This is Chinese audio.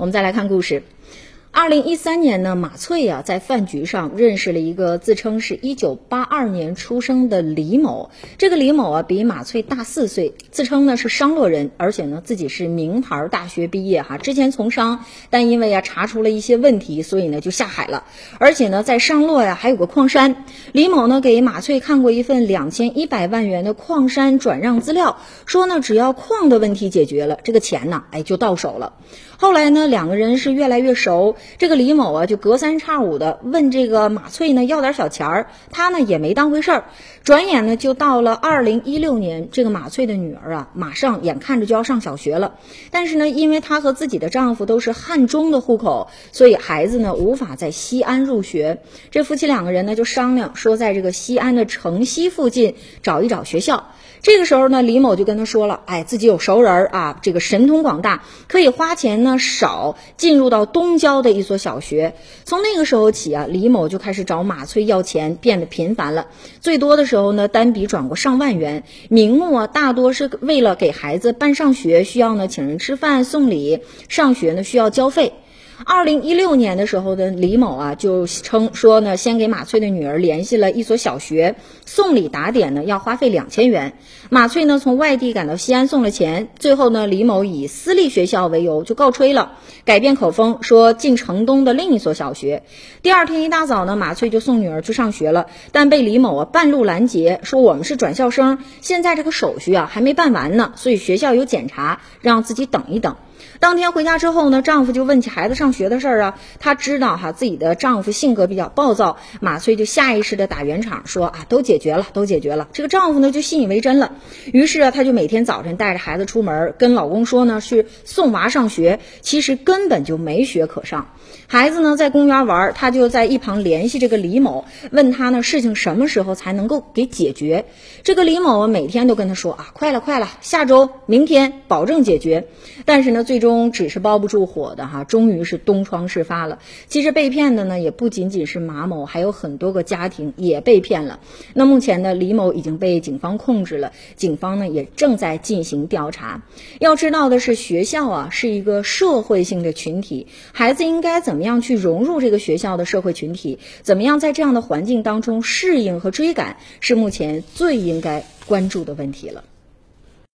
我们再来看故事。二零一三年呢，马翠呀在饭局上认识了一个自称是一九八二年出生的李某。这个李某啊比马翠大四岁，自称呢是商洛人，而且呢自己是名牌大学毕业哈。之前从商，但因为啊查出了一些问题，所以呢就下海了。而且呢在商洛呀还有个矿山。李某呢给马翠看过一份两千一百万元的矿山转让资料，说呢只要矿的问题解决了，这个钱呢哎就到手了。后来呢两个人是越来越熟。这个李某啊，就隔三差五的问这个马翠呢要点小钱儿，他呢也没当回事儿。转眼呢就到了二零一六年，这个马翠的女儿啊，马上眼看着就要上小学了。但是呢，因为她和自己的丈夫都是汉中的户口，所以孩子呢无法在西安入学。这夫妻两个人呢就商量说，在这个西安的城西附近找一找学校。这个时候呢，李某就跟他说了，哎，自己有熟人啊，这个神通广大，可以花钱呢少进入到东郊的一所小学。从那个时候起啊，李某就开始找马翠要钱，变得频繁了。最多的时候呢，单笔转过上万元，名目啊大多是为了给孩子办上学，需要呢请人吃饭送礼，上学呢需要交费。二零一六年的时候呢，李某啊就称说呢，先给马翠的女儿联系了一所小学，送礼打点呢要花费两千元。马翠呢从外地赶到西安送了钱，最后呢李某以私立学校为由就告吹了，改变口风说进城东的另一所小学。第二天一大早呢，马翠就送女儿去上学了，但被李某啊半路拦截，说我们是转校生，现在这个手续啊还没办完呢，所以学校有检查，让自己等一等。当天回家之后呢，丈夫就问起孩子上学的事儿啊。她知道哈自己的丈夫性格比较暴躁，马翠就下意识的打圆场说啊都解决了，都解决了。这个丈夫呢就信以为真了，于是啊她就每天早晨带着孩子出门，跟老公说呢去送娃上学，其实根本就没学可上。孩子呢在公园玩，她就在一旁联系这个李某，问他呢事情什么时候才能够给解决。这个李某啊每天都跟他说啊快了快了，下周明天保证解决。但是呢最终纸是包不住火的哈，终于是东窗事发了。其实被骗的呢也不仅仅是马某，还有很多个家庭也被骗了。那目前呢李某已经被警方控制了，警方呢也正在进行调查。要知道的是，学校啊是一个社会性的群体，孩子应该怎么样去融入这个学校的社会群体？怎么样在这样的环境当中适应和追赶，是目前最应该关注的问题了。